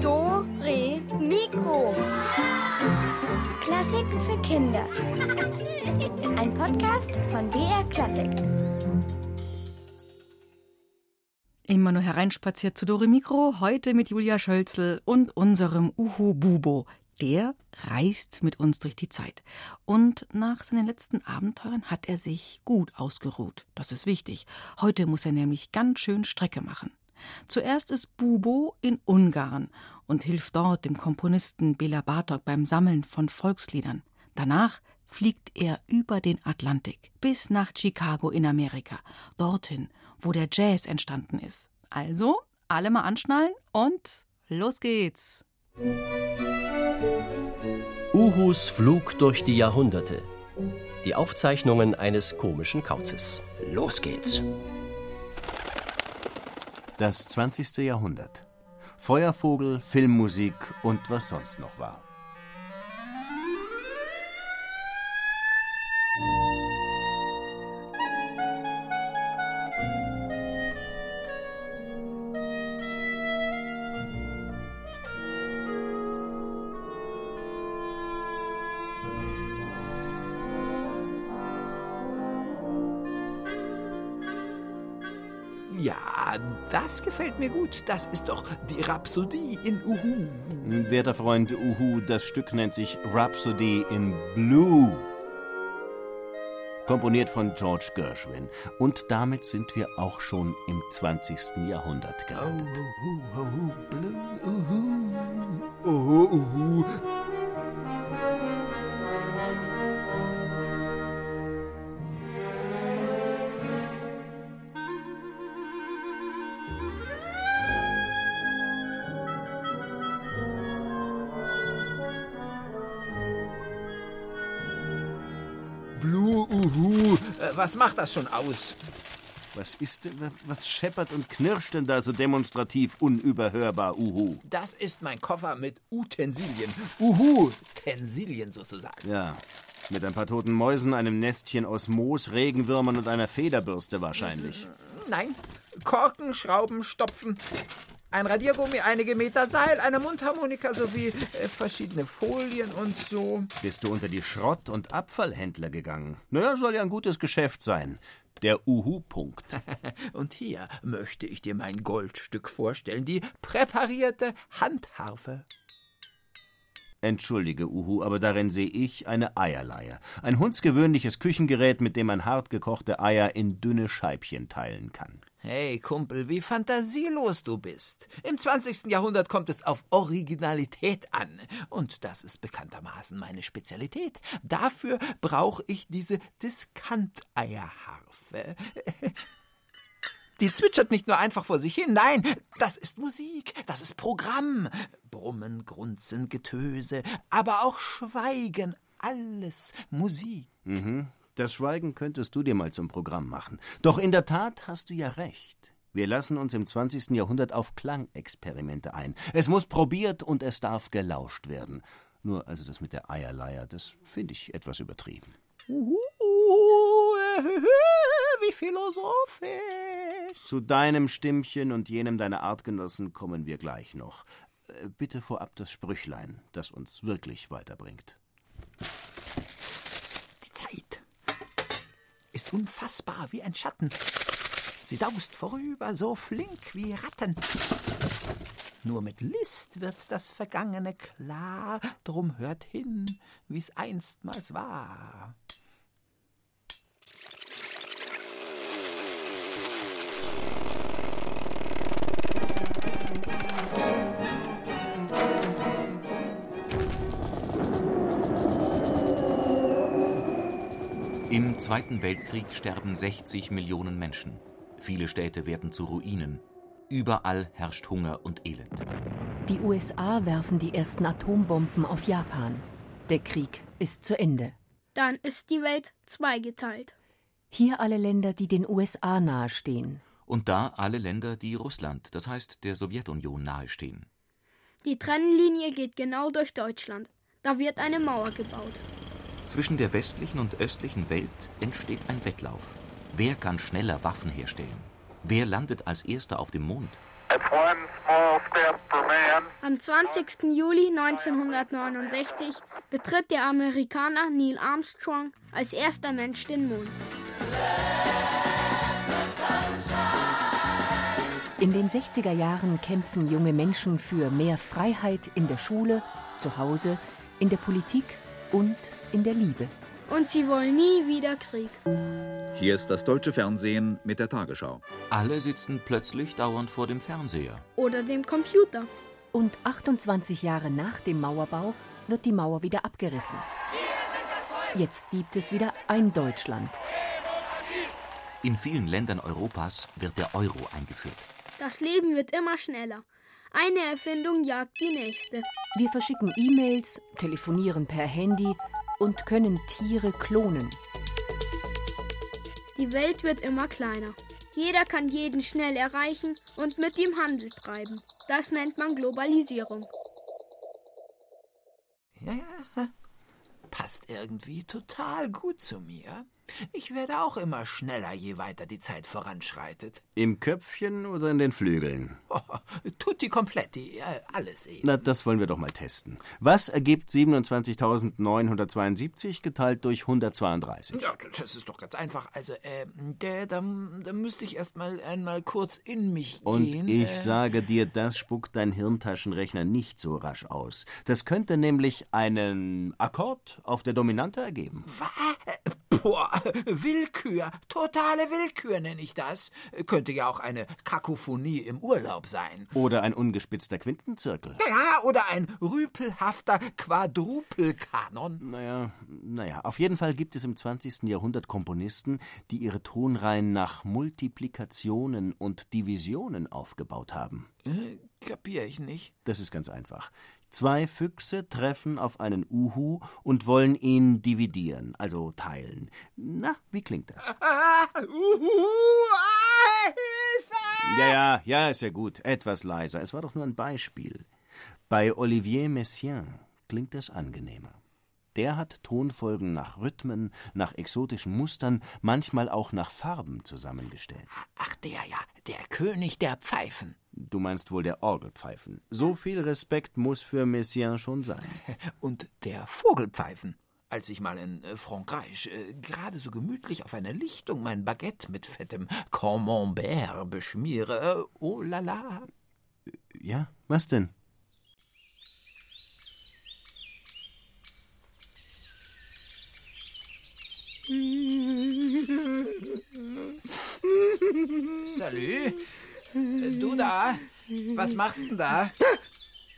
Do, Re, Mikro. Klassiken für Kinder. Ein Podcast von BR Klassik. Immer nur hereinspaziert zu Dore Mikro, heute mit Julia Schölzel und unserem Uhu Bubo. Der reist mit uns durch die Zeit. Und nach seinen letzten Abenteuern hat er sich gut ausgeruht. Das ist wichtig. Heute muss er nämlich ganz schön Strecke machen. Zuerst ist Bubo in Ungarn und hilft dort dem Komponisten Bela Bartok beim Sammeln von Volksliedern. Danach fliegt er über den Atlantik bis nach Chicago in Amerika, dorthin, wo der Jazz entstanden ist. Also, alle mal anschnallen und los geht's. Uhus Flug durch die Jahrhunderte. Die Aufzeichnungen eines komischen Kauzes. Los geht's. Das 20. Jahrhundert. Feuervogel, Filmmusik und was sonst noch war. Das gefällt mir gut. Das ist doch die Rhapsodie in Uhu. Werter Freund Uhu, das Stück nennt sich Rhapsody in Blue. Komponiert von George Gershwin. Und damit sind wir auch schon im 20. Jahrhundert gelandet. Uhu, Uhu, Blue, Uhu. Uhu, Uhu. Was macht das schon aus? Was ist denn, was scheppert und knirscht denn da so demonstrativ unüberhörbar, Uhu? Das ist mein Koffer mit Utensilien. Uhu, Tensilien sozusagen. Ja, mit ein paar toten Mäusen, einem Nestchen aus Moos, Regenwürmern und einer Federbürste wahrscheinlich. Nein, Korken, Schrauben, Stopfen, ein Radiergummi, einige Meter Seil, eine Mundharmonika sowie äh, verschiedene Folien und so. Bist du unter die Schrott- und Abfallhändler gegangen? Naja, soll ja ein gutes Geschäft sein. Der Uhu-Punkt. Und hier möchte ich dir mein Goldstück vorstellen, die präparierte Handharfe. Entschuldige, Uhu, aber darin sehe ich eine Eierleier. Ein hundsgewöhnliches Küchengerät, mit dem man hart gekochte Eier in dünne Scheibchen teilen kann. Hey, Kumpel, wie fantasielos du bist. Im 20. Jahrhundert kommt es auf Originalität an. Und das ist bekanntermaßen meine Spezialität. Dafür brauche ich diese Diskanteierharfe. Die zwitschert nicht nur einfach vor sich hin, nein, das ist Musik, das ist Programm. Brummen, Grunzen, Getöse, aber auch Schweigen, alles Musik. Das Schweigen könntest du dir mal zum Programm machen. Doch in der Tat hast du ja recht. Wir lassen uns im 20. Jahrhundert auf Klangexperimente ein. Es muss probiert und es darf gelauscht werden. Nur also das mit der Eierleier, das finde ich etwas übertrieben. Uhu, wie philosophisch. Zu deinem Stimmchen und jenem deiner Artgenossen kommen wir gleich noch. Äh, Bitte vorab das Sprüchlein, das uns wirklich weiterbringt. Die Zeit ist unfassbar wie ein Schatten. Sie saust vorüber, so flink wie Ratten. Nur mit List wird das Vergangene klar, drum hört hin, wie's einstmals war. Im Zweiten Weltkrieg sterben 60 Millionen Menschen. Viele Städte werden zu Ruinen. Überall herrscht Hunger und Elend. Die USA werfen die ersten Atombomben auf Japan. Der Krieg ist zu Ende. Dann ist die Welt zweigeteilt. Hier alle Länder, die den USA nahestehen. Und da alle Länder, die Russland, das heißt der Sowjetunion, nahestehen. Die Trennlinie geht genau durch Deutschland. Da wird eine Mauer gebaut. Zwischen der westlichen und östlichen Welt entsteht ein Wettlauf. Wer kann schneller Waffen herstellen? Wer landet als Erster auf dem Mond? Am 20. Juli 1969 betritt der Amerikaner Neil Armstrong als erster Mensch den Mond. In den 60er Jahren kämpfen junge Menschen für mehr Freiheit in der Schule, zu Hause, in der Politik und in der Liebe. Und sie wollen nie wieder Krieg. Hier ist das deutsche Fernsehen mit der Tagesschau. Alle sitzen plötzlich dauernd vor dem Fernseher. Oder dem Computer. Und 28 Jahre nach dem Mauerbau wird die Mauer wieder abgerissen. Jetzt gibt es wieder ein Deutschland. In vielen Ländern Europas wird der Euro eingeführt. Das Leben wird immer schneller. Eine Erfindung jagt die nächste. Wir verschicken E-Mails, telefonieren per Handy und können Tiere klonen. Die Welt wird immer kleiner. Jeder kann jeden schnell erreichen und mit ihm Handel treiben. Das nennt man Globalisierung. Ja, ja. Passt irgendwie total gut zu mir. Ich werde auch immer schneller, je weiter die Zeit voranschreitet. Im Köpfchen oder in den Flügeln? Oh, tutti kompletti, äh, alles eben. Na, das wollen wir doch mal testen. Was ergibt 27.972 geteilt durch 132? Ja, das ist doch ganz einfach. Also, äh, da, da, da müsste ich erst mal einmal kurz in mich Und gehen. ich äh, sage dir, das spuckt dein Hirntaschenrechner nicht so rasch aus. Das könnte nämlich einen Akkord auf der Dominante ergeben. Was? Boah, Willkür, totale Willkür nenne ich das. Könnte ja auch eine Kakophonie im Urlaub sein. Oder ein ungespitzter Quintenzirkel. Ja, oder ein rüpelhafter Quadrupelkanon. Naja, naja, auf jeden Fall gibt es im 20. Jahrhundert Komponisten, die ihre Tonreihen nach Multiplikationen und Divisionen aufgebaut haben. Äh, kapier ich nicht. Das ist ganz einfach. Zwei Füchse treffen auf einen Uhu und wollen ihn dividieren, also teilen. Na, wie klingt das? Ah, uhu, ah, Hilfe! Ja, ja, ja, ist ja gut. Etwas leiser. Es war doch nur ein Beispiel. Bei Olivier Messiaen klingt das angenehmer. Der hat Tonfolgen nach Rhythmen, nach exotischen Mustern, manchmal auch nach Farben zusammengestellt. Ach, der ja, der König der Pfeifen. Du meinst wohl der Orgelpfeifen. So viel Respekt muss für Messiaen schon sein. Und der Vogelpfeifen. Als ich mal in äh, Frankreich äh, gerade so gemütlich auf einer Lichtung mein Baguette mit fettem Camembert beschmiere, äh, oh la la. Ja, was denn? Salü. Äh, Du da? Was machst denn da?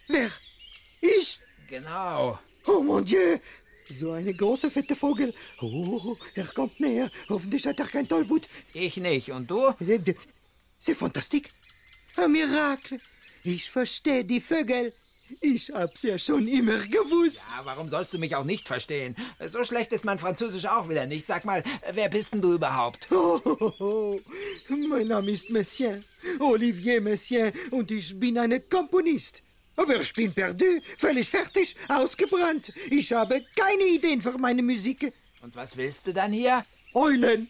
Wer? Ich? Genau. Oh mon Dieu! So eine große, fette Vogel. Oh, er kommt näher. Hoffentlich hat er kein Tollwut. Ich nicht. Und du? C'est fantastique. Ein Mirakel. Ich verstehe die Vögel. Ich hab's ja schon immer gewusst. Ja, warum sollst du mich auch nicht verstehen? So schlecht ist mein Französisch auch wieder nicht. Sag mal, wer bist denn du überhaupt? Oh, oh, oh. Mein Name ist Messiaen, Olivier Messiaen, und ich bin ein Komponist. Aber ich bin perdu, völlig fertig, ausgebrannt. Ich habe keine Ideen für meine Musik. Und was willst du dann hier? Eulen.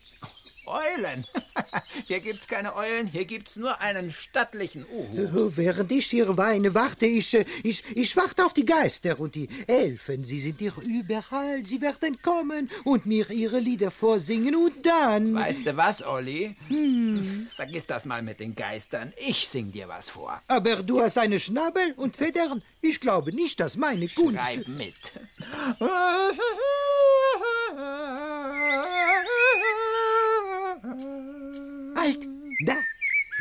Eulen? hier gibt's keine Eulen, hier gibt's nur einen stattlichen Uhu. Oh, Während ich hier weine, warte ich, äh, ich, ich warte auf die Geister und die Elfen. Sie sind hier überall. Sie werden kommen und mir ihre Lieder vorsingen und dann. Weißt du was, Olli? Hm. Vergiss das mal mit den Geistern. Ich sing dir was vor. Aber du hast eine Schnabel und Federn. Ich glaube nicht, dass meine Kunst. Schreib mit. Halt, da!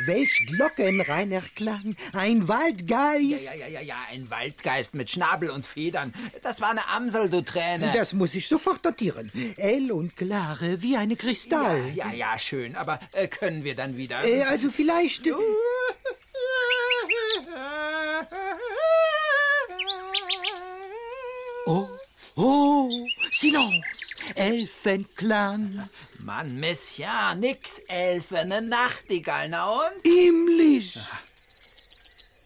Welch glockenreiner Klang, ein Waldgeist. Ja, ja, ja, ja, ja, ein Waldgeist mit Schnabel und Federn. Das war eine Amsel, du Träne. Das muss ich sofort notieren. Hell und klare wie eine Kristall. Ja, ja, ja, schön. Aber äh, können wir dann wieder? Äh, also vielleicht. Äh, oh, oh, Silence! Elfenklang. Mann, Messiaen, nix Elfe, ne Nachtigall, na und? Himmlisch!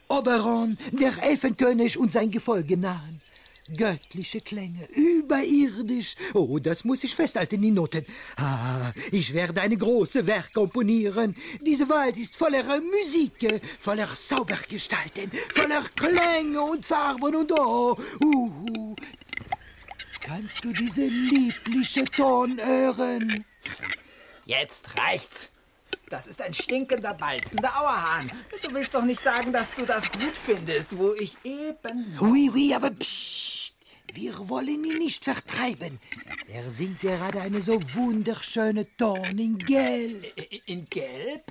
Oberon, der Elfenkönig und sein Gefolge nahen. Göttliche Klänge, überirdisch. Oh, das muss ich festhalten, die Noten. Ah, ich werde eine große Werk komponieren. Diese Wald ist voller Musik, voller Zaubergestalten, voller Klänge und Farben und oh, uh, Kannst du diese liebliche Ton hören? Jetzt reicht's. Das ist ein stinkender, balzender Auerhahn. Du willst doch nicht sagen, dass du das gut findest, wo ich eben... Oui, oui, aber psst. Wir wollen ihn nicht vertreiben. Er singt gerade eine so wunderschöne Ton in Gelb. In Gelb?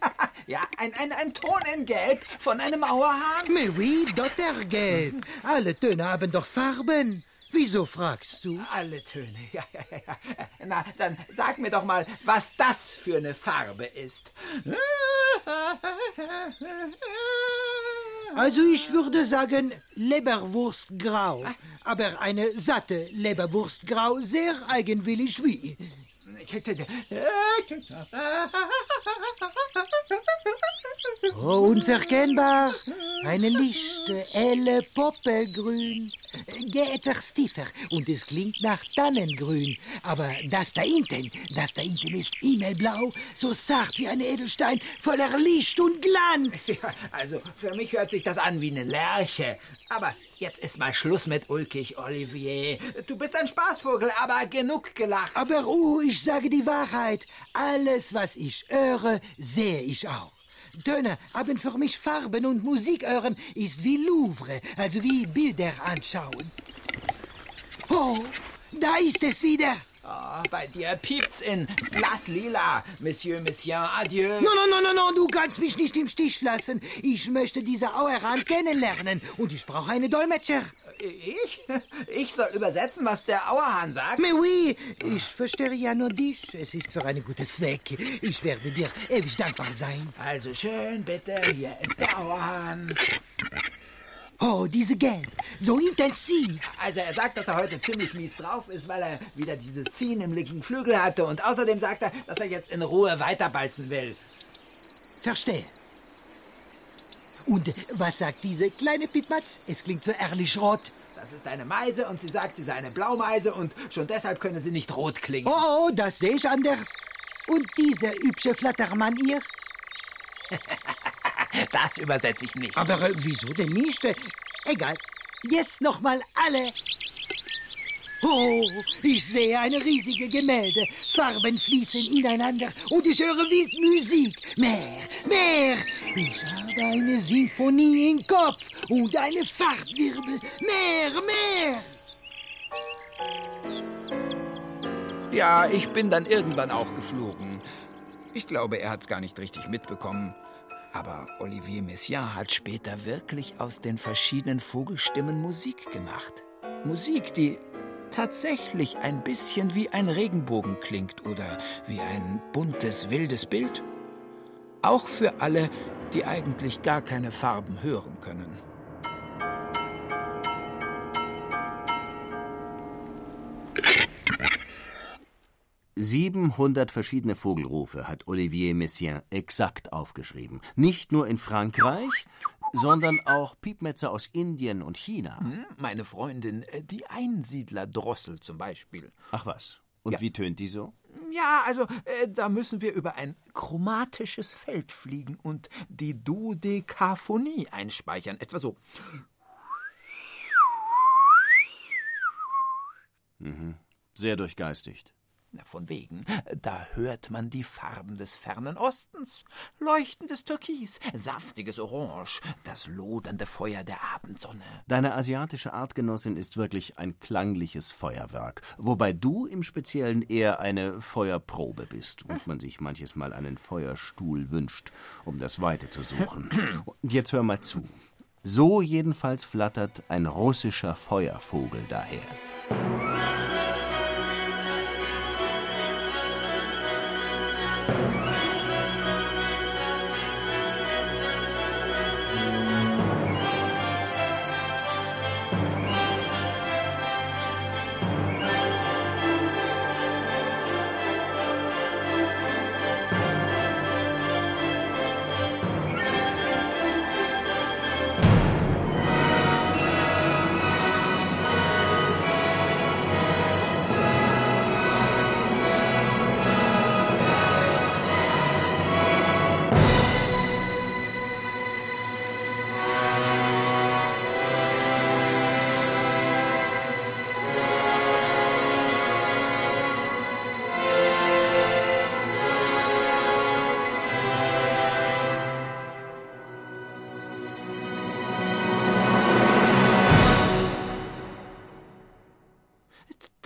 ja, ein, ein, ein Ton in Gelb von einem Auerhahn? Mais oui, Dottergelb. Alle Töne haben doch Farben. Wieso fragst du? Alle Töne, ja, ja, ja. Na, dann sag mir doch mal, was das für eine Farbe ist. Also ich würde sagen Leberwurstgrau. Aber eine satte Leberwurstgrau, sehr eigenwillig wie. Oh, unverkennbar. Eine lichte, helle Poppelgrün. Geht etwas tiefer und es klingt nach Tannengrün. Aber das da hinten, das da hinten ist himmelblau, so zart wie ein Edelstein, voller Licht und Glanz. Ja, also für mich hört sich das an wie eine Lerche. Aber jetzt ist mal Schluss mit ulkig, Olivier. Du bist ein Spaßvogel, aber genug gelacht. Aber oh, ich sage die Wahrheit. Alles, was ich höre, sehe ich auch. Töne haben für mich Farben und Musik hören ist wie Louvre, also wie Bilder anschauen. Oh, da ist es wieder. Oh, bei dir piept's in Glaslila, Monsieur, Monsieur, adieu. No, no, no, no, no, du kannst mich nicht im Stich lassen. Ich möchte diese Auerhahn kennenlernen und ich brauche einen Dolmetscher. Ich? Ich soll übersetzen, was der Auerhahn sagt? Mais oui, ich verstehe ja nur dich. Es ist für einen guten Zweck. Ich werde dir ewig dankbar sein. Also schön, bitte, hier ist der Auerhahn. Oh, diese Gelb, so intensiv. Also er sagt, dass er heute ziemlich mies drauf ist, weil er wieder dieses Ziehen im linken Flügel hatte. Und außerdem sagt er, dass er jetzt in Ruhe weiterbalzen will. Verstehe. Und was sagt diese kleine Pipmatz? Es klingt so ehrlich rot. Das ist eine Meise und sie sagt, sie sei eine Blaumeise und schon deshalb könne sie nicht rot klingen. Oh, oh das sehe ich anders. Und dieser hübsche Flattermann hier? das übersetze ich nicht. Aber äh, wieso denn nicht? Äh, egal. Jetzt noch mal alle. Oh, ich sehe eine riesige Gemälde. Farben fließen ineinander und ich höre wild Musik. Mehr, mehr. Ich habe eine Sinfonie im Kopf und eine Fahrtwirbel. Mehr, mehr. Ja, ich bin dann irgendwann auch geflogen. Ich glaube, er hat's gar nicht richtig mitbekommen. Aber Olivier Messiaen hat später wirklich aus den verschiedenen Vogelstimmen Musik gemacht. Musik, die tatsächlich ein bisschen wie ein Regenbogen klingt oder wie ein buntes, wildes Bild. Auch für alle, die eigentlich gar keine Farben hören können. Siebenhundert verschiedene Vogelrufe hat Olivier Messiaen exakt aufgeschrieben. Nicht nur in Frankreich, sondern auch Piepmetzer aus Indien und China. Hm, meine Freundin, äh, die Einsiedlerdrossel zum Beispiel. Ach was. Und ja. wie tönt die so? Ja, also äh, da müssen wir über ein chromatisches Feld fliegen und die Dodekaphonie einspeichern. Etwa so. Mhm. Sehr durchgeistigt. Von wegen, da hört man die Farben des fernen Ostens. Leuchtendes Türkis, saftiges Orange, das lodernde Feuer der Abendsonne. Deine asiatische Artgenossin ist wirklich ein klangliches Feuerwerk, wobei du im Speziellen eher eine Feuerprobe bist und man sich manches Mal einen Feuerstuhl wünscht, um das Weite zu suchen. Und jetzt hör mal zu. So jedenfalls flattert ein russischer Feuervogel daher.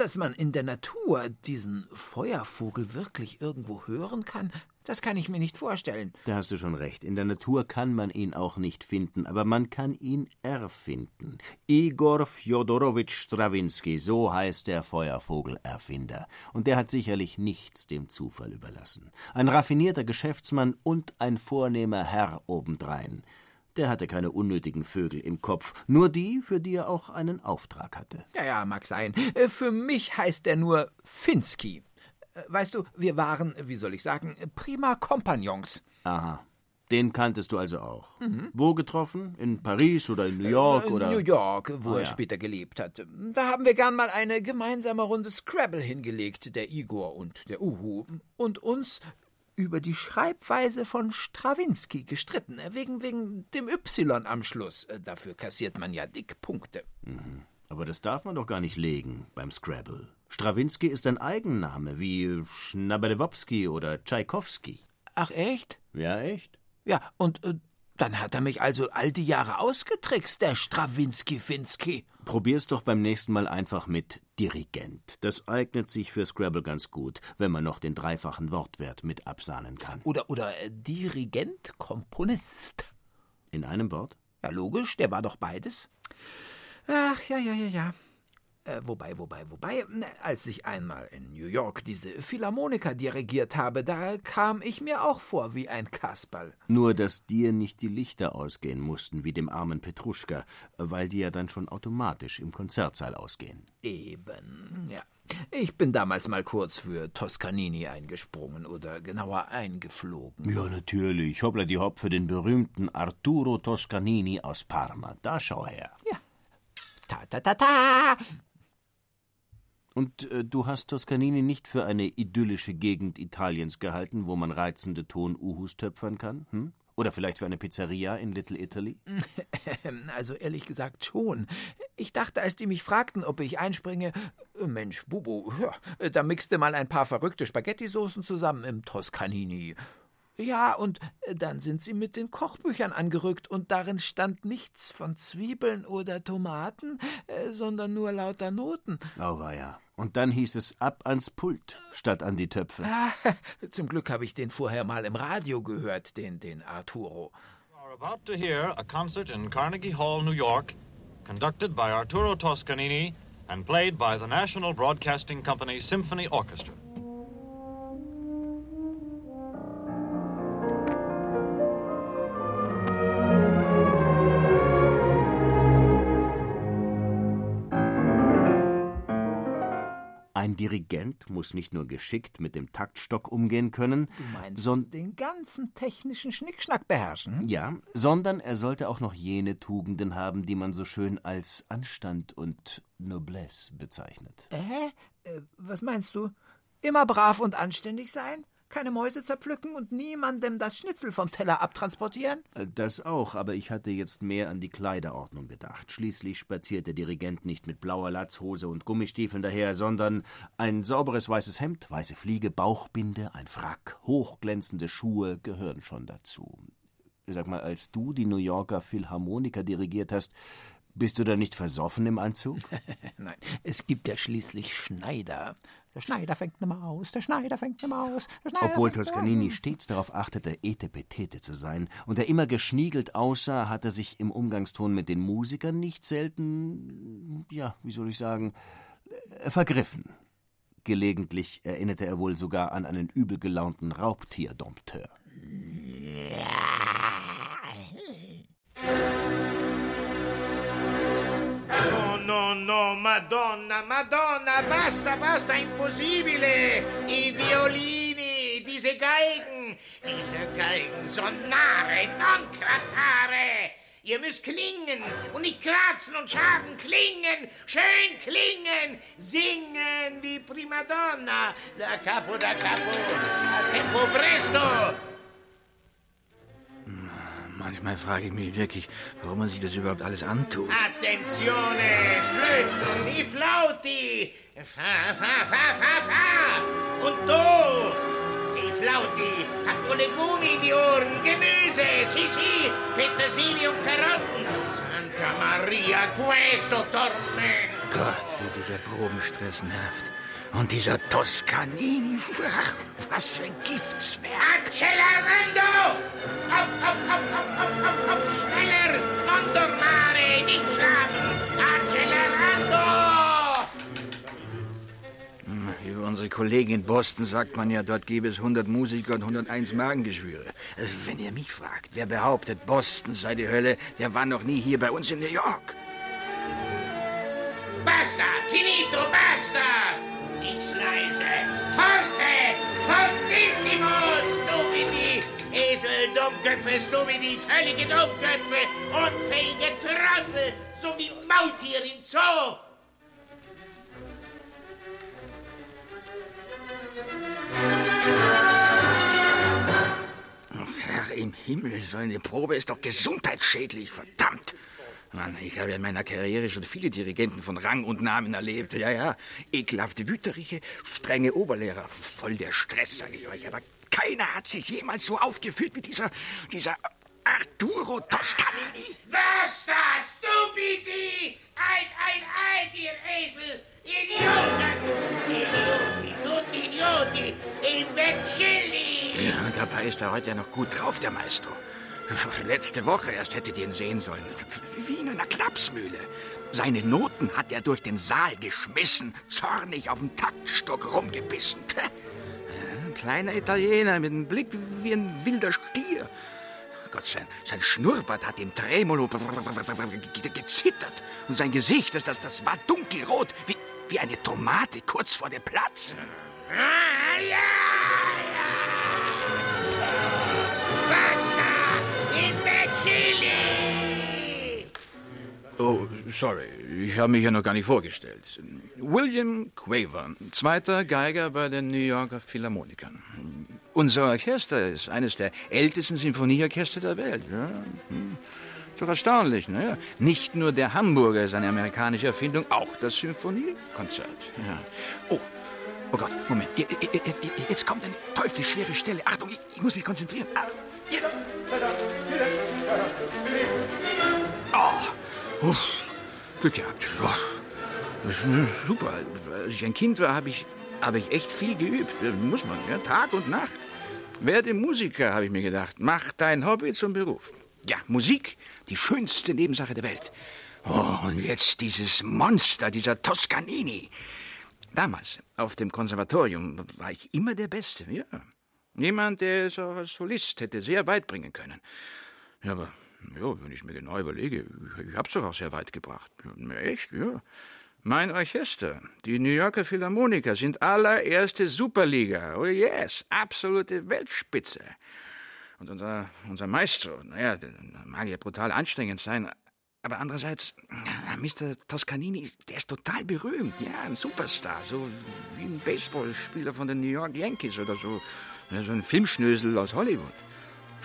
Dass man in der Natur diesen Feuervogel wirklich irgendwo hören kann, das kann ich mir nicht vorstellen. Da hast du schon recht. In der Natur kann man ihn auch nicht finden, aber man kann ihn erfinden. Igor Fjodorowitsch Strawinski, so heißt der Feuervogelerfinder. Und der hat sicherlich nichts dem Zufall überlassen. Ein raffinierter Geschäftsmann und ein vornehmer Herr obendrein. Der hatte keine unnötigen Vögel im Kopf, nur die, für die er auch einen Auftrag hatte. Ja, ja, mag sein. Äh, für mich heißt er nur Finsky. Äh, weißt du, wir waren, wie soll ich sagen, prima Kompagnons. Aha. Den kanntest du also auch. Mhm. Wo getroffen? In Paris oder in New York? Äh, oder? New York, wo Ah, er ja. später gelebt hat. Da haben wir gern mal eine gemeinsame Runde Scrabble hingelegt, der Igor und der Uhu. Und uns über die Schreibweise von Strawinski gestritten, äh, wegen, wegen dem Y am Schluss. Äh, Dafür kassiert man ja dick Punkte. Mhm. Aber das darf man doch gar nicht legen beim Scrabble. Strawinski ist ein Eigenname, wie Schnaberewopski oder Tschaikowski. Ach echt? Ja, echt? Ja, und äh, dann hat er mich also all die Jahre ausgetrickst, der Strawinski-Finski. Probier's doch beim nächsten Mal einfach mit Dirigent. Das eignet sich für Scrabble ganz gut, wenn man noch den dreifachen Wortwert mit absahnen kann. Oder, oder äh, Dirigent, Komponist. In einem Wort? Ja, logisch, der war doch beides. Ach, ja, ja, ja, ja. Äh, wobei, wobei, wobei, na, als ich einmal in New York diese Philharmoniker dirigiert habe, da kam ich mir auch vor wie ein Kasperl. Nur, dass dir nicht die Lichter ausgehen mussten, wie dem armen Petruschka, weil die ja dann schon automatisch im Konzertsaal ausgehen. Eben, ja. Ich bin damals mal kurz für Toscanini eingesprungen oder genauer eingeflogen. Ja, natürlich. Hoppla die Hopp für den berühmten Arturo Toscanini aus Parma. Da schau her. Ja. Ta ta ta ta. Und äh, du hast Toscanini nicht für eine idyllische Gegend Italiens gehalten, wo man reizende Ton-Uhus töpfern kann? Hm? Oder vielleicht für eine Pizzeria in Little Italy? Also ehrlich gesagt schon. Ich dachte, als die mich fragten, ob ich einspringe, äh, Mensch, Bubu, da mixte mal ein paar verrückte Spaghetti-Soßen zusammen im Toscanini. Ja, und äh, dann sind sie mit den Kochbüchern angerückt und darin stand nichts von Zwiebeln oder Tomaten, äh, sondern nur lauter Noten. Auweia. Und dann hieß es ab ans Pult statt an die Töpfe. Ah, zum Glück habe ich den vorher mal im Radio gehört, den, den Arturo. are about to hear a concert in Carnegie Hall, New York, conducted by Arturo Toscanini and played by the National Broadcasting Company Symphony Orchestra. Ein Dirigent muss nicht nur geschickt mit dem Taktstock umgehen können, Du meinst son den ganzen technischen Schnickschnack beherrschen? ja, sondern er sollte auch noch jene Tugenden haben, die man so schön als Anstand und Noblesse bezeichnet. Hä? Äh, was meinst du? Immer brav und anständig sein? Keine Mäuse zerpflücken und niemandem das Schnitzel vom Teller abtransportieren? Äh, Das auch, aber ich hatte jetzt mehr an die Kleiderordnung gedacht. Schließlich spaziert der Dirigent nicht mit blauer Latzhose und Gummistiefeln daher, sondern ein sauberes weißes Hemd, weiße Fliege, Bauchbinde, ein Frack, hochglänzende Schuhe gehören schon dazu. Sag mal, als du die New Yorker Philharmoniker dirigiert hast, bist du da nicht versoffen im Anzug? Nein, es gibt ja schließlich Schneider. Der Schneider fängt ne Maus, der Schneider fängt. Der Schneider Obwohl Toscanini stets darauf achtete, etepetete zu sein und er immer geschniegelt aussah, hat er sich im Umgangston mit den Musikern nicht selten, ja, wie soll ich sagen, äh, vergriffen. Gelegentlich erinnerte er wohl sogar an einen übel gelaunten Raubtierdompteur. No, no, no, Madonna, Madonna, basta, basta, impossibile! I violini, diese Geigen, diese Geigen, Sonare, non cratare! Ihr müsst klingen und nicht kratzen und schaden, klingen, schön klingen, singen wie Primadonna, da capo, da capo, a tempo presto! Manchmal frage ich mich wirklich, warum man sich das überhaupt alles antut. Attenzione, Flöten, i flauti! Fa, fa, fa, fa, fa! Und du, i flauti, habt wohl Legumi in die Ohren, Gemüse, sì, sì, Petersilie und Karotten. Santa Maria, questo tormento! Gott, wie dieser Probenstress nervt. Und dieser Toscanini, ach, was für ein Giftswerk. Accelerando! Ab, ab, ab, ab, ab, ab, ab, schneller! Non dormare, nicht schlafen! Accelerando! Hm, Über unsere Kollegen in Boston sagt man ja, dort gäbe es 100 Musiker und 101 Magengeschwüre. Also, wenn ihr mich fragt, wer behauptet, Boston sei die Hölle, der war noch nie hier bei uns in New York. Basta! Finito, basta! Nix leise! Forte! Fortissimo! Stupidi! Esel, Dummköpfe, stupidi, völlige Dummköpfe! Unfähige Trottel! So wie Maultier im Zoo! Ach, Herr im Himmel, so eine Probe ist doch gesundheitsschädlich, verdammt. Mann, ich habe in meiner Karriere schon viele Dirigenten von Rang und Namen erlebt. Ja, ja, ekelhafte Wüterich, strenge Oberlehrer, voll der Stress, sage ich euch. Aber keiner hat sich jemals so aufgeführt wie dieser, dieser Arturo Toscanini. Basta! Stupidi! Ein, ein, ein, ihr Esel! Idioten! Idioti, tutti Idioti! Imbecilli! Ja, und dabei ist er heute ja noch gut drauf, der Maestro. Letzte Woche erst hättet ihr ihn sehen sollen. Wie in einer Klapsmühle. Seine Noten hat er durch den Saal geschmissen, zornig auf dem Taktstock rumgebissen. Ein kleiner Italiener mit einem Blick wie ein wilder Stier. Gott, sein, sein Schnurrbart hat im Tremolo gezittert. Und sein Gesicht, das, das, das war dunkelrot, wie, wie eine Tomate kurz vor dem Platzen. Ah, ja! Oh, sorry, ich habe mich ja noch gar nicht vorgestellt. William Quaver, zweiter Geiger bei den New Yorker Philharmonikern. Unser Orchester ist eines der ältesten Sinfonieorchester der Welt. Ja, hm. Doch erstaunlich, ne? Nicht nur der Hamburger ist eine amerikanische Erfindung, auch das Symphoniekonzert. Ja. Oh, oh Gott, Moment. Jetzt kommt eine teuflisch schwere Stelle. Achtung, ich, muss mich konzentrieren. Ah, hier. Oh, uff, Glück gehabt. Oh, das ist super. Als ich ein Kind war, habe ich, habe ich echt viel geübt. Muss man, ja, Tag und Nacht. Werde Musiker, habe ich mir gedacht. Mach dein Hobby zum Beruf. Ja, Musik, die schönste Nebensache der Welt. Oh, und jetzt dieses Monster, dieser Toscanini. Damals, auf dem Konservatorium, war ich immer der Beste, ja. Jemand, der es auch als Solist hätte sehr weit bringen können. Ja, aber ja, wenn ich mir genau überlege, ich, hab's doch auch sehr weit gebracht. Echt, ja. Mein Orchester, die New Yorker Philharmoniker, sind allererste Superliga. Oh yes, absolute Weltspitze. Und unser, unser Maestro, naja, mag ja brutal anstrengend sein, aber andererseits, ja, Mr. Toscanini, der ist total berühmt. Ja, ein Superstar, so wie ein Baseballspieler von den New York Yankees oder so, so ein Filmschnösel aus Hollywood.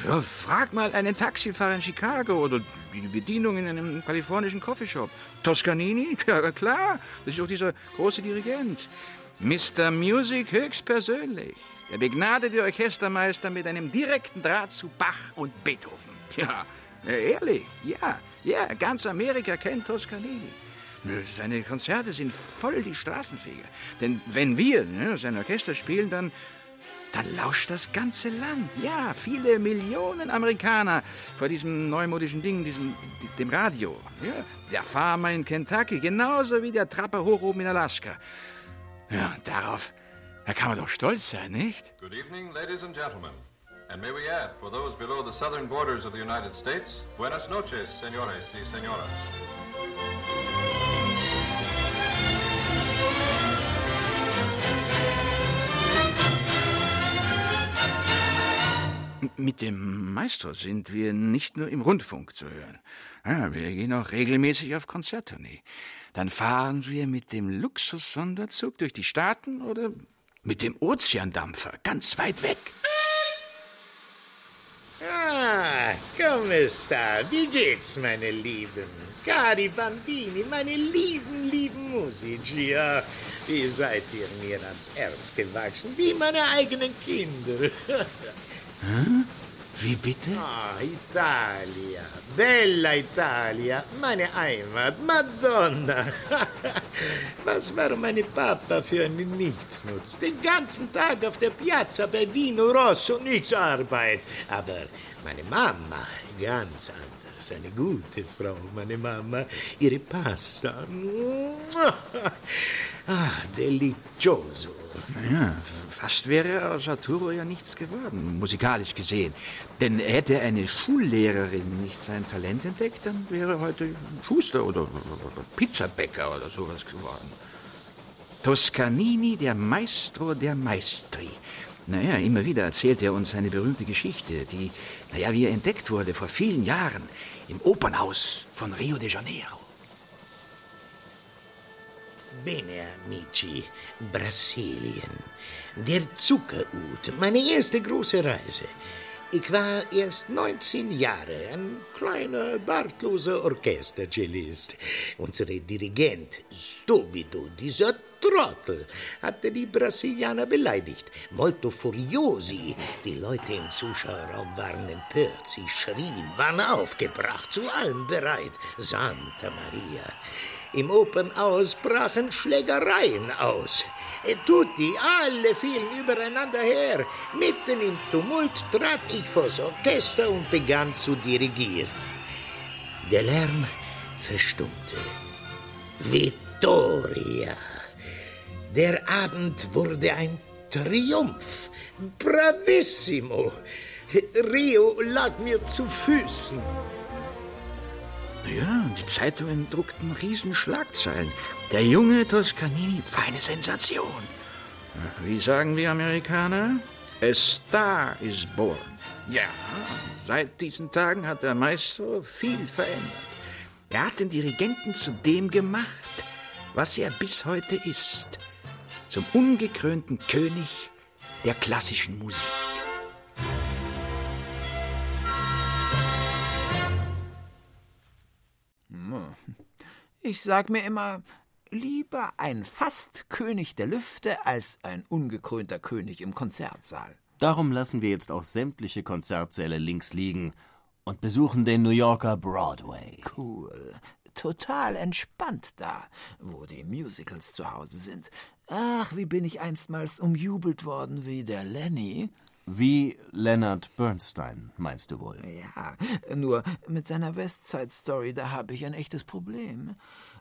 Ja, frag mal einen Taxifahrer in Chicago oder die Bedienung in einem kalifornischen Coffeeshop. Toscanini? Ja, klar, das ist doch dieser große Dirigent. Mr. Music höchstpersönlich. Der begnadete Orchestermeister mit einem direkten Draht zu Bach und Beethoven. Ja, äh, ehrlich, ja, ja, ganz Amerika kennt Toscanini. Seine Konzerte sind voll die Straßenfeger. Denn wenn wir ne, sein Orchester spielen, dann, dann lauscht das ganze Land. Ja, viele Millionen Amerikaner vor diesem neumodischen Ding, diesem, dem Radio. Ja, der Farmer in Kentucky, genauso wie der Trapper hoch oben in Alaska. Ja, darauf, da kann man doch stolz sein, nicht? Good evening, ladies and gentlemen. And may we add, for those below the southern borders of the United States, buenas noches, senores y señoras. Mit dem Maestro sind wir nicht nur im Rundfunk zu hören. Ja, wir gehen auch regelmäßig auf Konzerttournee. Dann fahren wir mit dem Luxus-Sonderzug durch die Staaten oder mit dem Ozeandampfer ganz weit weg. Ah, come sta? Wie geht's, meine Lieben? Cari Bambini, meine lieben, lieben Musici. Wie seid ihr mir ans Herz gewachsen, wie meine eigenen Kinder. Wie bitte? Ah, Italia, bella Italia, meine Heimat, Madonna. Was war meine Papa für ein Nichtsnutz? Den ganzen Tag auf der Piazza bei Vino Rosso, nichts Arbeit. Aber meine Mama, ganz anders, eine gute Frau, meine Mama, ihre Pasta. Ah, delicioso. Ja, fast wäre aus Arturo ja nichts geworden, musikalisch gesehen. Denn hätte eine Schullehrerin nicht sein Talent entdeckt, dann wäre er heute Schuster oder Pizzabäcker oder sowas geworden. Toscanini, der Maestro der Maestri. Naja, immer wieder erzählt er uns eine berühmte Geschichte, die, naja, wie er entdeckt wurde vor vielen Jahren im Opernhaus von Rio de Janeiro. Bene, amici, Brasilien. Der Zuckerhut, meine erste große Reise. Ich war erst 19 Jahre, ein kleiner, bartloser Orchestercellist. Unser Dirigent, Stobido, dieser Trottel, hatte die Brasilianer beleidigt. Molto furiosi. Die Leute im Zuschauerraum waren empört. Sie schrien, waren aufgebracht, zu allem bereit. Santa Maria. Im Opernhaus brachen Schlägereien aus. Tutti, alle fielen übereinander her. Mitten im Tumult trat ich vors Orchester und begann zu dirigieren. Der Lärm verstummte. Vittoria. Der Abend wurde ein Triumph. Bravissimo. Rio lag mir zu Füßen. Ja, die Zeitungen druckten Riesenschlagzeilen. Der junge Toscanini war eine Sensation. Wie sagen die Amerikaner? A star is born. Ja, seit diesen Tagen hat der Maestro viel verändert. Er hat den Dirigenten zu dem gemacht, was er bis heute ist. Zum ungekrönten König der klassischen Musik. Ich sag mir immer, lieber ein fast König der Lüfte als ein ungekrönter König im Konzertsaal. Darum lassen wir jetzt auch sämtliche Konzertsäle links liegen und besuchen den New Yorker Broadway. Cool. Total entspannt da, wo die Musicals zu Hause sind. Ach, wie bin ich einstmals umjubelt worden wie der Lenny. Wie Leonard Bernstein, meinst du wohl? Ja, nur mit seiner Westside Story, da habe ich ein echtes Problem.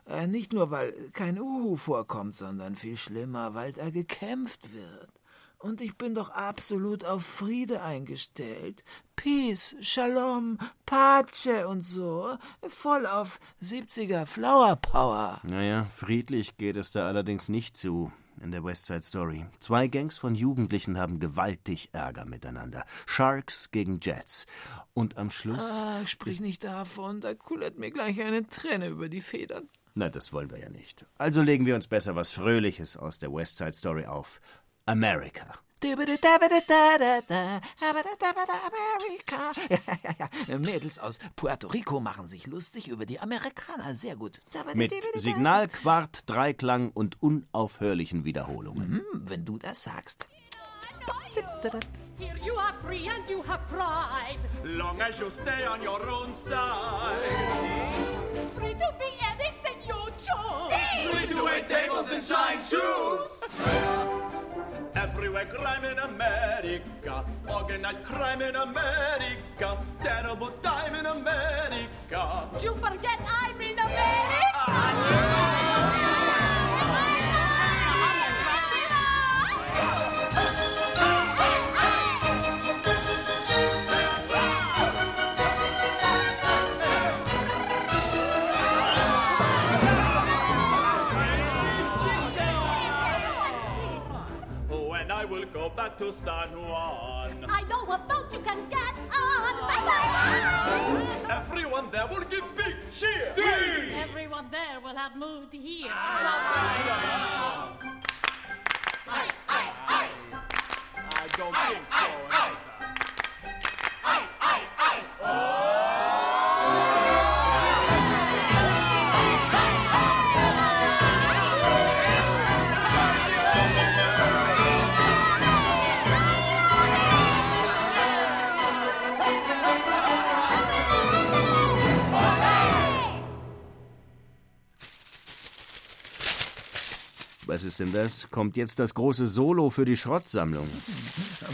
Äh, nicht nur, weil kein Uhu vorkommt, sondern viel schlimmer, weil da gekämpft wird. Und ich bin doch absolut auf Friede eingestellt. Peace, Shalom, Pace und so. Voll auf 70er Flower Power. Naja, friedlich geht es da allerdings nicht zu in der West Side Story. Zwei Gangs von Jugendlichen haben gewaltig Ärger miteinander. Sharks gegen Jets. Und am Schluss. Ah, sprich nicht davon, da kullert mir gleich eine Träne über die Federn. Na, das wollen wir ja nicht. Also legen wir uns besser was Fröhliches aus der West Side Story auf. America. Amerika. Ja, ja, ja. Mädels aus Puerto Rico machen sich lustig über die Amerikaner. Sehr gut. Mit Signal, Quart, Dreiklang und unaufhörlichen Wiederholungen. Mhm, wenn du das sagst. Here you are free and you have pride. Long as you stay on your own side. Free to be anything you choose. Free to wait tables and shine shoes. Everywhere crime in America, organized crime in America, terrible time in America. You forget I'm in America. Ah. When I will go back to San Juan, I know a boat you can get on. Bye bye. everyone there will give big cheer. Everyone there will have moved here. Ah. I don't think so. Was ist denn das? Kommt jetzt das große Solo für die Schrottsammlung?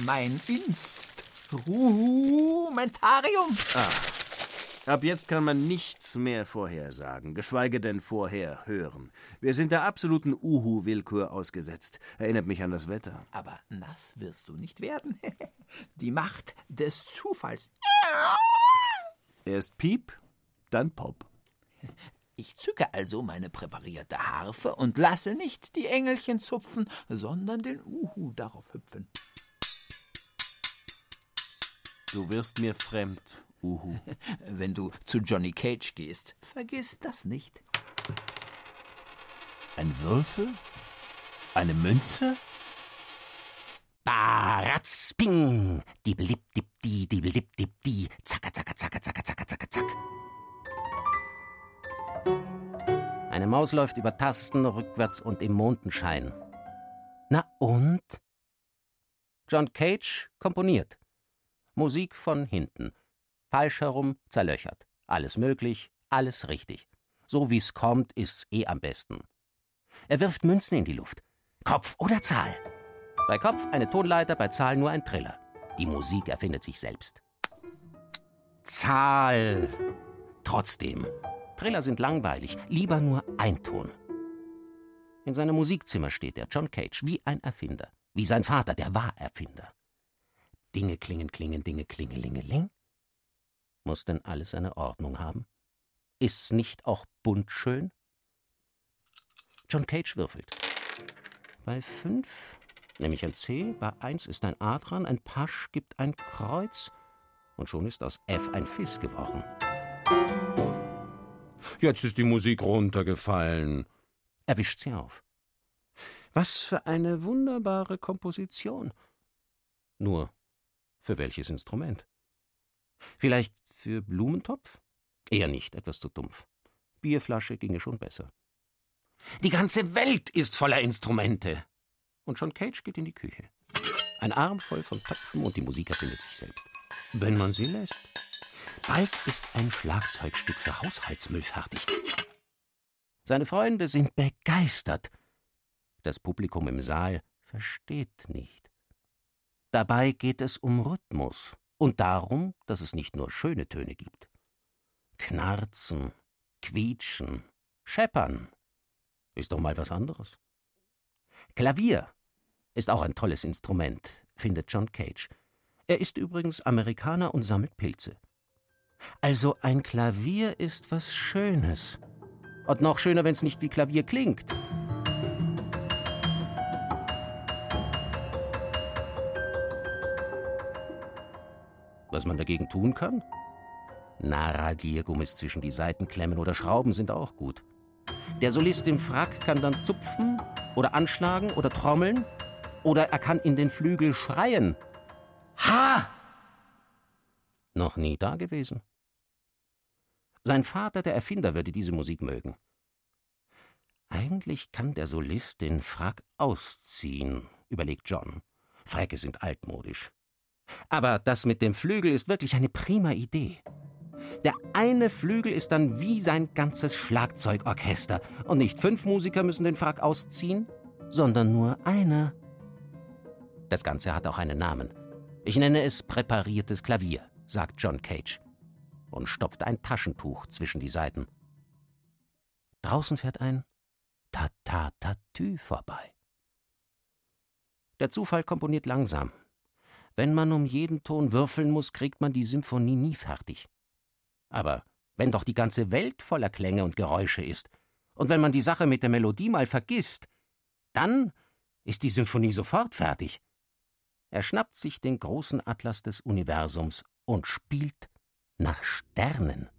Mein Instrumentarium. Ah. Ab jetzt kann man nichts mehr vorhersagen, geschweige denn vorher hören. Wir sind der absoluten Uhu-Willkür ausgesetzt. Erinnert mich an das Wetter. Aber nass wirst du nicht werden. Die Macht des Zufalls. Erst Piep, dann Pop. Ich zücke also meine präparierte Harfe und lasse nicht die Engelchen zupfen, sondern den Uhu darauf hüpfen. Du wirst mir fremd, Uhu. Wenn du zu Johnny Cage gehst, vergiss das nicht. Ein Würfel? Eine Münze? Baratz, ping, dibelip, dip, di, dibelip, dip, di, zacka, zacka, zacka, zacka, zacka, zacka, zack. Maus läuft über Tasten rückwärts und im Mondenschein. Na und? John Cage komponiert. Musik von hinten. Falsch herum, zerlöchert. Alles möglich, alles richtig. So wie's kommt, ist's eh am besten. Er wirft Münzen in die Luft. Kopf oder Zahl? Bei Kopf eine Tonleiter, bei Zahl nur ein Triller. Die Musik erfindet sich selbst. Zahl. Trotzdem. Triller sind langweilig, lieber nur ein Ton. In seinem Musikzimmer steht er, John Cage, wie ein Erfinder. Wie sein Vater, der war Erfinder. Dinge klingen, klingen, Dinge klingelingeling. Muss denn alles eine Ordnung haben? Ist's nicht auch bunt schön? John Cage würfelt. Bei fünf nehme ich ein C, bei eins ist ein A dran, ein Pasch gibt ein Kreuz und schon ist aus F ein Fis geworden. Jetzt ist die Musik runtergefallen. Er wischt sie auf. Was für eine wunderbare Komposition. Nur, für welches Instrument? Vielleicht für Blumentopf? Eher nicht, etwas zu dumpf. Bierflasche ginge schon besser. Die ganze Welt ist voller Instrumente. Und John Cage geht in die Küche. Ein Arm voll von Töpfen und die Musik erfindet sich selbst. Wenn man sie lässt. Bald ist ein Schlagzeugstück für Haushaltsmüll fertig. Seine Freunde sind begeistert. Das Publikum im Saal versteht nicht. Dabei geht es um Rhythmus und darum, dass es nicht nur schöne Töne gibt. Knarzen, quietschen, scheppern ist doch mal was anderes. Klavier ist auch ein tolles Instrument, findet John Cage. Er ist übrigens Amerikaner und sammelt Pilze. Also ein Klavier ist was Schönes. Und noch schöner, wenn es nicht wie Klavier klingt. Was man dagegen tun kann? Na, Radiergummis zwischen die Seiten klemmen oder Schrauben sind auch gut. Der Solist im Frack kann dann zupfen oder anschlagen oder trommeln oder er kann in den Flügel schreien. Ha! Noch nie dagewesen. Sein Vater, der Erfinder, würde diese Musik mögen. Eigentlich kann der Solist den Frack ausziehen, überlegt John. Fräcke sind altmodisch. Aber das mit dem Flügel ist wirklich eine prima Idee. Der eine Flügel ist dann wie sein ganzes Schlagzeugorchester. Und nicht fünf Musiker müssen den Frack ausziehen, sondern nur einer. Das Ganze hat auch einen Namen. Ich nenne es präpariertes Klavier, sagt John Cage und stopft ein Taschentuch zwischen die Seiten. Draußen fährt ein Tatatatü vorbei. Der Zufall komponiert langsam. Wenn man um jeden Ton würfeln muss, kriegt man die Symphonie nie fertig. Aber wenn doch die ganze Welt voller Klänge und Geräusche ist, und wenn man die Sache mit der Melodie mal vergisst, dann ist die Symphonie sofort fertig. Er schnappt sich den großen Atlas des Universums und spielt nach Sternen.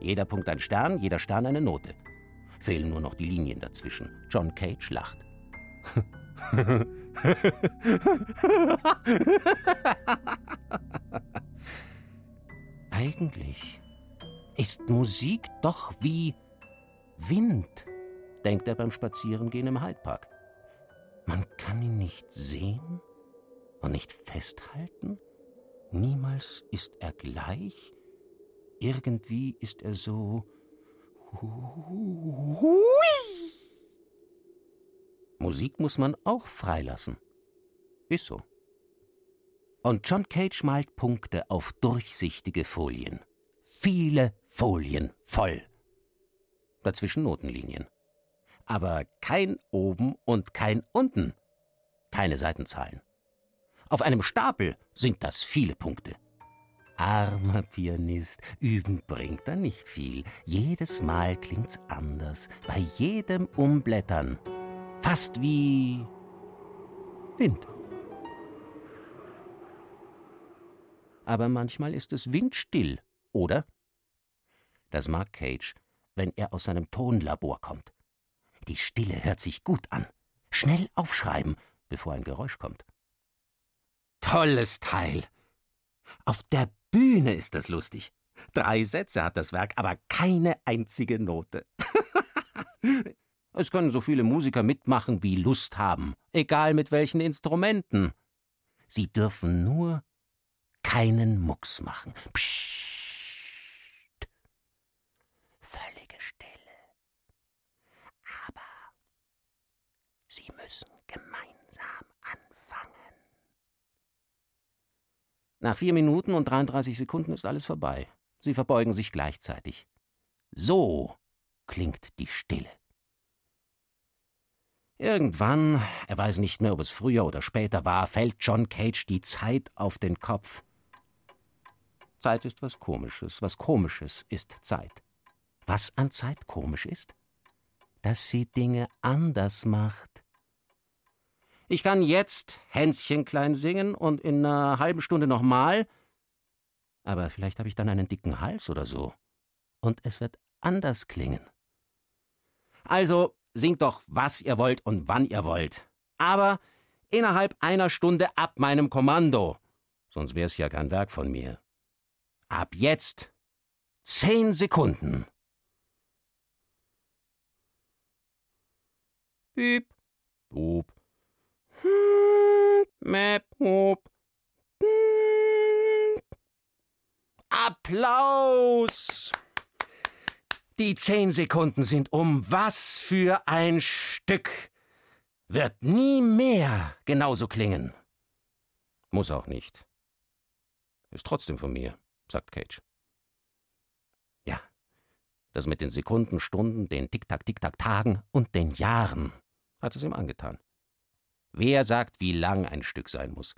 Jeder Punkt ein Stern, jeder Stern eine Note. Fehlen nur noch die Linien dazwischen. John Cage lacht. Eigentlich ist Musik doch wie Wind, denkt er beim Spazierengehen im Hyde Man kann ihn nicht sehen und nicht festhalten. Niemals ist er gleich. Irgendwie ist er so. Hui. Musik muss man auch freilassen. Ist so. Und John Cage malt Punkte auf durchsichtige Folien. Viele Folien voll. Dazwischen Notenlinien. Aber kein oben und kein unten. Keine Seitenzahlen. Auf einem Stapel sind das viele Punkte. Armer Pianist, üben bringt da nicht viel. Jedes Mal klingt's anders, bei jedem Umblättern. Fast wie Wind. Aber manchmal ist es windstill, oder? Das mag Cage, wenn er aus seinem Tonlabor kommt. Die Stille hört sich gut an. Schnell aufschreiben, bevor ein Geräusch kommt. Tolles Teil. Auf der Bühne ist es lustig. Drei Sätze hat das Werk, aber keine einzige Note. es können so viele Musiker mitmachen, wie Lust haben, egal mit welchen Instrumenten. Sie dürfen nur keinen Mucks machen. Psst. Völlige Stille. Aber Sie müssen gemeinsam Nach vier Minuten und 33 Sekunden ist alles vorbei. Sie verbeugen sich gleichzeitig. So klingt die Stille. Irgendwann, er weiß nicht mehr, ob es früher oder später war, fällt John Cage die Zeit auf den Kopf. Zeit ist was Komisches, was Komisches ist Zeit. Was an Zeit komisch ist? Dass sie Dinge anders macht. Ich kann jetzt Hänschen klein singen und in einer halben Stunde nochmal, aber vielleicht habe ich dann einen dicken Hals oder so. Und es wird anders klingen. Also singt doch, was ihr wollt und wann ihr wollt. Aber innerhalb einer Stunde ab meinem Kommando. Sonst wär's ja kein Werk von mir. Ab jetzt zehn Sekunden. Piep, Boop. Hm, Map, Hop. Hm. Applaus! Die zehn Sekunden sind um. Was für ein Stück! Wird nie mehr genauso klingen. Muss auch nicht. Ist trotzdem von mir sagt Cage. Ja, das mit den Sekunden, Stunden, den Tick-Tack, Tick-Tack, Tagen und den Jahren hat es ihm angetan. Wer sagt, wie lang ein Stück sein muss?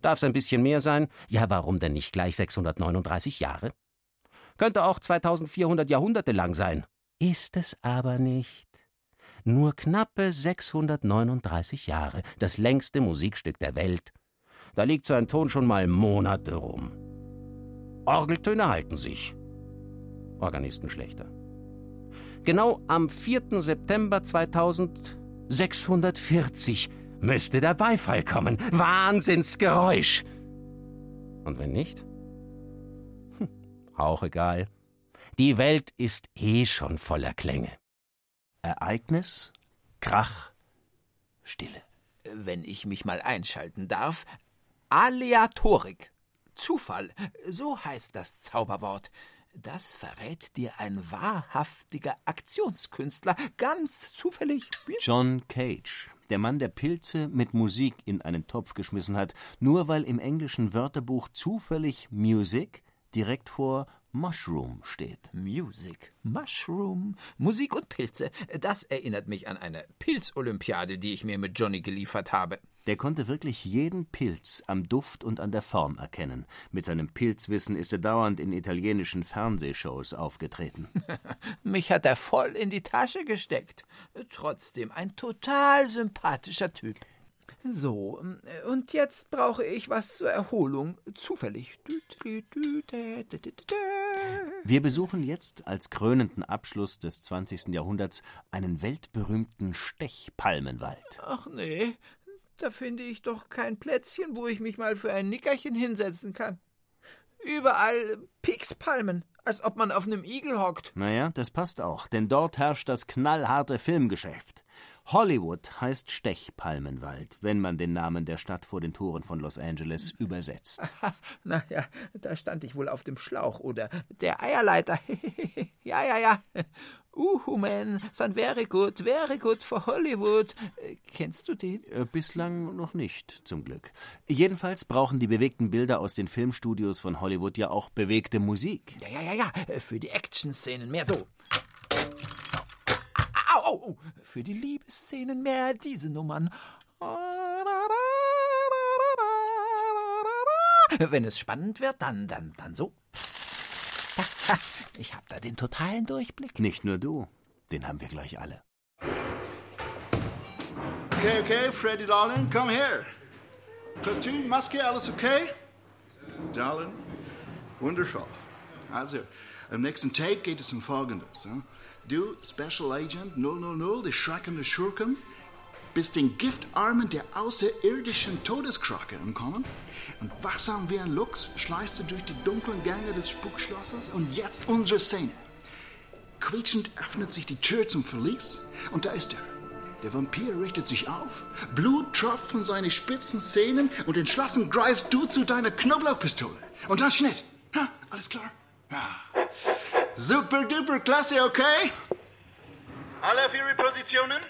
Darf es ein bisschen mehr sein? Ja, warum denn nicht gleich 639 Jahre? Könnte auch 2400 Jahrhunderte lang sein. Ist es aber nicht. Nur knappe 639 Jahre, das längste Musikstück der Welt. Da liegt so ein Ton schon mal Monate rum. Orgeltöne halten sich. Organisten schlechter. Genau am 4. September 2640 müsste der Beifall kommen. Wahnsinnsgeräusch. Und wenn nicht? Hm, auch egal. Die Welt ist eh schon voller Klänge. Ereignis, Krach, Stille. Wenn ich mich mal einschalten darf, Aleatorik. Zufall, so heißt das Zauberwort. Das verrät dir ein wahrhaftiger Aktionskünstler, ganz zufällig. John Cage, der Mann, der Pilze mit Musik in einen Topf geschmissen hat, nur weil im englischen Wörterbuch zufällig Music direkt vor Mushroom steht. Music, Mushroom, Musik und Pilze. Das erinnert mich an eine Pilzolympiade, die ich mir mit Johnny geliefert habe. Der konnte wirklich jeden Pilz am Duft und an der Form erkennen. Mit seinem Pilzwissen ist er dauernd in italienischen Fernsehshows aufgetreten. Mich hat er voll in die Tasche gesteckt. Trotzdem ein total sympathischer Typ. So, und jetzt brauche ich was zur Erholung. Zufällig. Wir besuchen jetzt als krönenden Abschluss des 20. Jahrhunderts einen weltberühmten Stechpalmenwald. Ach nee, da finde ich doch kein Plätzchen, wo ich mich mal für ein Nickerchen hinsetzen kann. Überall Pixpalmen, als ob man auf einem Igel hockt. Naja, das passt auch, denn dort herrscht das knallharte Filmgeschäft. Hollywood heißt Stechpalmenwald, wenn man den Namen der Stadt vor den Toren von Los Angeles übersetzt. Na ja, da stand ich wohl auf dem Schlauch oder der Eierleiter. ja, ja, ja. Uhu, man, son very good, very good for Hollywood. Kennst du den? Äh, Bislang noch nicht, zum Glück. Jedenfalls brauchen die bewegten Bilder aus den Filmstudios von Hollywood ja auch bewegte Musik. Ja, ja, ja, ja. Äh, Für die Action-Szenen mehr so. Au, au. Für die Liebesszenen mehr diese Nummern. Wenn es spannend wird, dann, dann, dann so. Ich hab da den totalen Durchblick. Nicht nur du, den haben wir gleich alle. Okay, okay, Freddy, darling, come here. Kostüm, Maske, alles okay? Darling, wundervoll. Also, im nächsten Take geht es um Folgendes. Hm? Du, Special Agent 000, die schreckende Schurken, bist den Giftarmen der außerirdischen Todeskrake entkommen und wachsam wie ein Luchs schleißt du durch die dunklen Gänge des Spukschlosses und jetzt unsere Szene. Quietschend öffnet sich die Tür zum Verlies und da ist er. Der Vampir richtet sich auf, Blut tropft von seinen spitzen Zähnen und entschlossen greifst du zu deiner Knoblauchpistole. Und dann Schnitt. Ha, alles klar? Ja. Super duper klasse, okay? Alle auf ihre Positionen.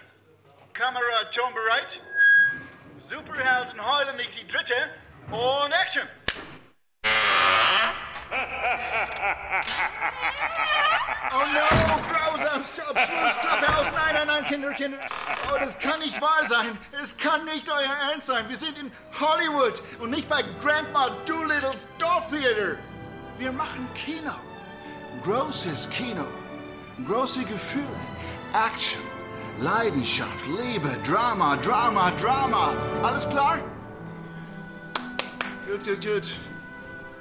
Kamera, Ton bereit. Superhelden heulen nicht die dritte. Und Action! Oh no, grausam, stopp, Schluss, Klappe aus. Nein, nein, nein, Kinder, Kinder. Oh, das kann nicht wahr sein. Es kann nicht euer Ernst sein. Wir sind in Hollywood und nicht bei Grandma Doolittles Dorftheater. Wir machen Kino. Großes Kino. Große Gefühle. Action. Leidenschaft, Liebe, Drama, Drama, Drama. Alles klar? Gut, gut, gut.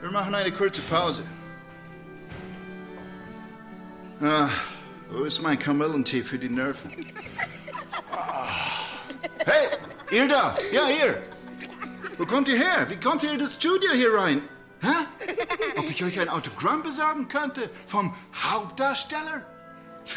Wir machen eine kurze Pause. Ah, wo ist mein Kamillentee für die Nerven? Ah. Hey, ihr da! Ja, hier! Wo kommt ihr her? Wie kommt ihr in das Studio hier rein? Hä? Ob ich euch ein Autogramm besorgen könnte? Vom Hauptdarsteller?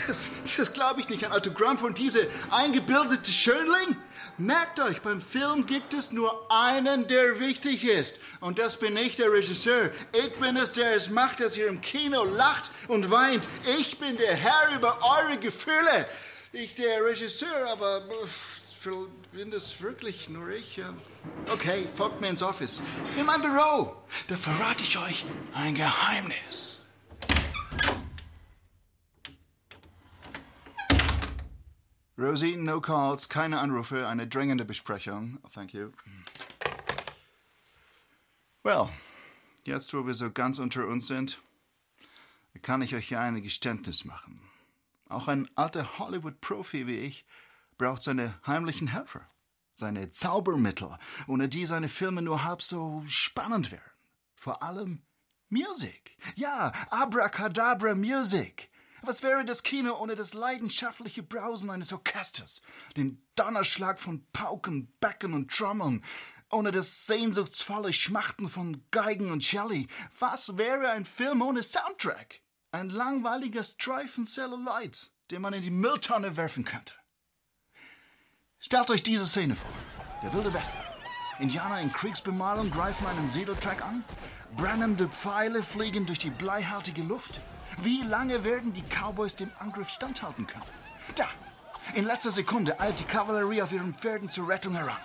Das, das glaube ich nicht. Ein Autogramm von diese eingebildete Schönling? Merkt euch, beim Film gibt es nur einen, der wichtig ist. Und das bin ich, der Regisseur. Ich bin es, der es macht, dass ihr im Kino lacht und weint. Ich bin der Herr über eure Gefühle. Ich der Regisseur, aber bin das wirklich nur ich? Okay, folgt mir ins Office. In mein Büro. Da verrate ich euch ein Geheimnis. Rosie, no calls, keine Anrufe, eine drängende Besprechung. Thank you. Well, jetzt wo wir so ganz unter uns sind, kann ich euch ja ein Geständnis machen. Auch ein alter Hollywood-Profi wie ich braucht seine heimlichen Helfer, seine Zaubermittel, ohne die seine Filme nur halb so spannend wären. Vor allem Musik. Ja, Abracadabra Music. Was wäre das Kino ohne das leidenschaftliche Brausen eines Orchesters, den Donnerschlag von Pauken, Becken und Trommeln, ohne das sehnsuchtsvolle Schmachten von Geigen und Celli? Was wäre ein Film ohne Soundtrack? Ein langweiliger Streifen Celluloid, den man in die Mülltonne werfen könnte. Stellt euch diese Szene vor. Der wilde Westen. Indianer in Kriegsbemalung greifen einen Siedeltrack an. Brennende Pfeile fliegen durch die bleihaltige Luft. Wie lange werden die Cowboys dem Angriff standhalten können? Da! In letzter Sekunde eilt die Kavallerie auf ihren Pferden zur Rettung heran.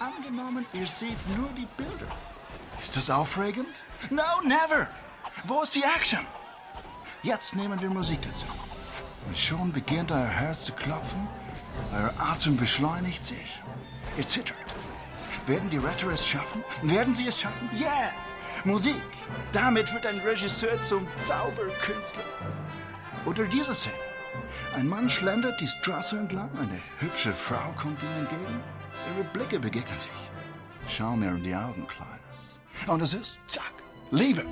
Angenommen, ihr seht nur die Bilder. Ist das aufregend? No, never! Wo ist die Action? Jetzt nehmen wir Musik dazu. Und schon beginnt euer Herz zu klopfen, euer Atem beschleunigt sich. Ihr zittert. Werden die Retter es schaffen? Werden sie es schaffen? Yeah! Musik. Damit wird ein Regisseur zum Zauberkünstler. Oder diese Szene. Ein Mann schlendert die Straße entlang, eine hübsche Frau kommt ihm entgegen. Ihre Blicke begegnen sich. Schau mir in die Augen, Kleines. Und es ist, zack, Liebe.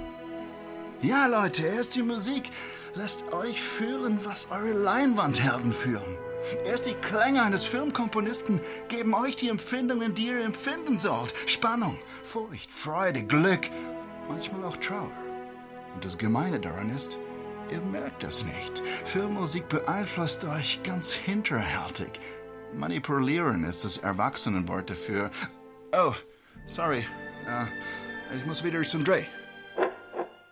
Ja, Leute, erst die Musik lässt euch fühlen, was eure Leinwandhelden fühlen. Erst die Klänge eines Filmkomponisten geben euch die Empfindungen, die ihr empfinden sollt. Spannung, Furcht, Freude, Glück, manchmal auch Trauer. Und das Gemeine daran ist, ihr merkt das nicht. Filmmusik beeinflusst euch ganz hinterhältig. Manipulieren ist das Erwachsenenwort dafür. Oh, sorry. Uh, ich muss wieder zum Dreh.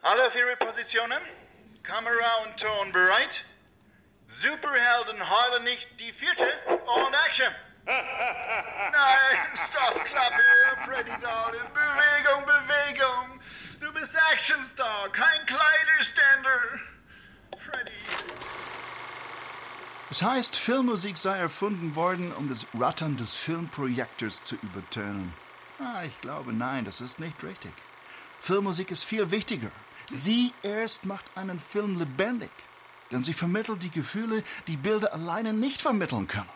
Alle für Ihre Positionen? Kamera und Ton bereit? Superhelden heulen nicht die vierte und Action! Nein, stopp, Klappe, Freddy Darling. Bewegung, Bewegung. Du bist Actionstar, kein Kleiderständer. Freddy. Es heißt, Filmmusik sei erfunden worden, um das Rattern des Filmprojektors zu übertönen. Ah, ich glaube, nein, das ist nicht richtig. Filmmusik ist viel wichtiger. Sie erst macht einen Film lebendig. Denn sie vermittelt die Gefühle, die Bilder alleine nicht vermitteln können.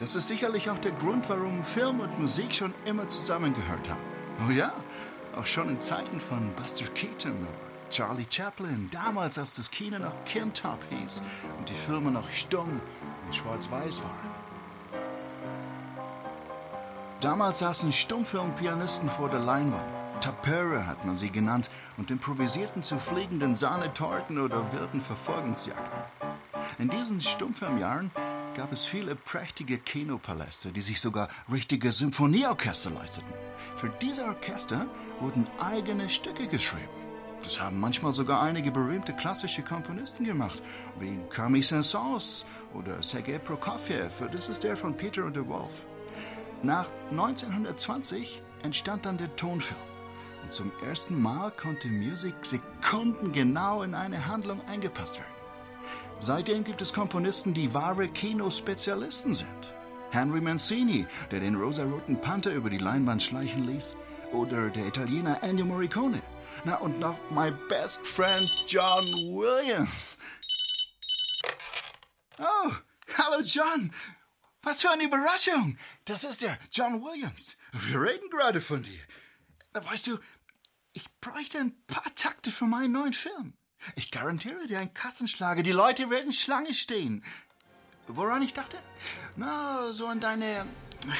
Das ist sicherlich auch der Grund, warum Film und Musik schon immer zusammengehört haben. Oh ja, auch schon in Zeiten von Buster Keaton Charlie Chaplin, damals als das Kino noch Kintop hieß und die Filme noch stumm und schwarz-weiß waren. Damals saßen Stummfilmpianisten vor der Leinwand. Tapere hat man sie genannt und improvisierten zu fliegenden Sahnetorten oder wilden Verfolgungsjagden. In diesen Stummfilmjahren gab es viele prächtige Kinopaläste, die sich sogar richtige Symphonieorchester leisteten. Für diese Orchester wurden eigene Stücke geschrieben. Das haben manchmal sogar einige berühmte klassische Komponisten gemacht, wie Camille Saint-Saëns oder Sergei Prokofjew. Das ist der von Peter und der Wolf. Nach 1920 entstand dann der Tonfilm. Und zum ersten Mal konnte Musik sekundengenau in eine Handlung eingepasst werden. Seitdem gibt es Komponisten, die wahre Kinospezialisten sind. Henry Mancini, der den rosaroten Panther über die Leinwand schleichen ließ, oder der Italiener Ennio Morricone. Na, und noch my best friend John Williams. Oh, hallo John. Was für eine Überraschung. Das ist der John Williams. Wir reden gerade von dir. Weißt du, ich bräuchte ein paar Takte für meinen neuen Film. Ich garantiere dir einen Kassenschlager. Die Leute werden Schlange stehen. Woran ich dachte? Na, so an deine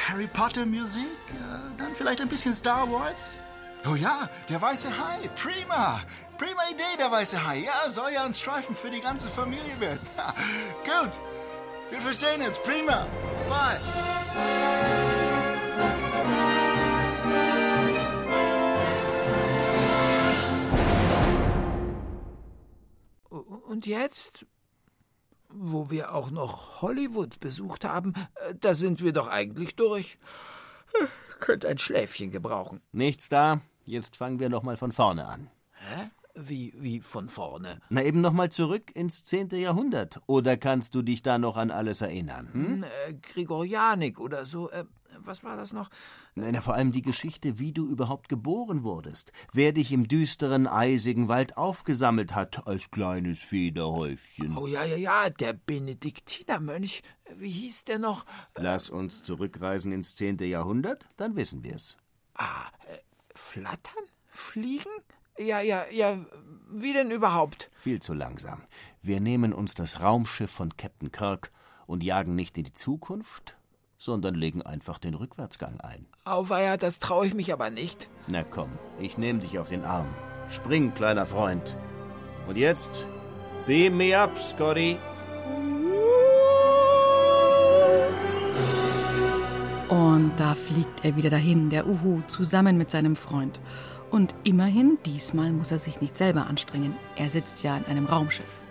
Harry Potter Musik, äh, dann vielleicht ein bisschen Star Wars. Oh ja, der weiße Hai, prima. Prima Idee, der weiße Hai. Ja, soll ja ein Streifen für die ganze Familie werden. Gut, wir verstehen jetzt, prima. Bye. Und jetzt, wo wir auch noch Hollywood besucht haben, äh, da sind wir doch eigentlich durch. Könnte ein Schläfchen gebrauchen. Nichts da. Jetzt fangen wir noch mal von vorne an. Hä? Wie, wie von vorne? Na eben noch mal zurück ins 10. Jahrhundert. Oder kannst du dich da noch an alles erinnern? Hm? Äh, Gregorianik oder so. Äh, was war das noch? Na, vor allem die Geschichte, wie du überhaupt geboren wurdest. Wer dich im düsteren, eisigen Wald aufgesammelt hat als kleines Federhäufchen. Oh ja, ja, ja, der Benediktinermönch. Wie hieß der noch? Lass uns zurückreisen ins 10. Jahrhundert, dann wissen wir's. Ah, äh, flattern? Fliegen? Ja, ja, ja. Wie denn überhaupt? Viel zu langsam. Wir nehmen uns das Raumschiff von Captain Kirk und jagen nicht in die Zukunft, sondern legen einfach den Rückwärtsgang ein. Auweia, das traue ich mich aber nicht. Na komm, ich nehme dich auf den Arm. Spring, kleiner Freund. Und jetzt, beam me up, Scotty. Und da fliegt er wieder dahin, der Uhu, zusammen mit seinem Freund. Und immerhin, diesmal muss er sich nicht selber anstrengen. Er sitzt ja in einem Raumschiff.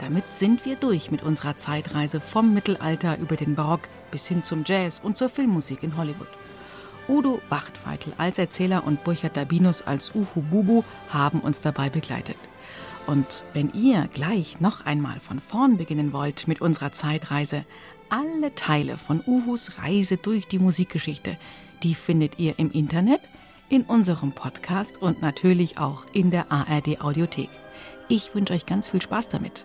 Damit sind wir durch mit unserer Zeitreise vom Mittelalter über den Barock bis hin zum Jazz und zur Filmmusik in Hollywood. Udo Wachtfeitel als Erzähler und Burchard Dabinus als Uhu Bubu haben uns dabei begleitet. Und wenn ihr gleich noch einmal von vorn beginnen wollt mit unserer Zeitreise, alle Teile von Uhus Reise durch die Musikgeschichte, die findet ihr im Internet, in unserem Podcast und natürlich auch in der ARD Audiothek. Ich wünsche euch ganz viel Spaß damit.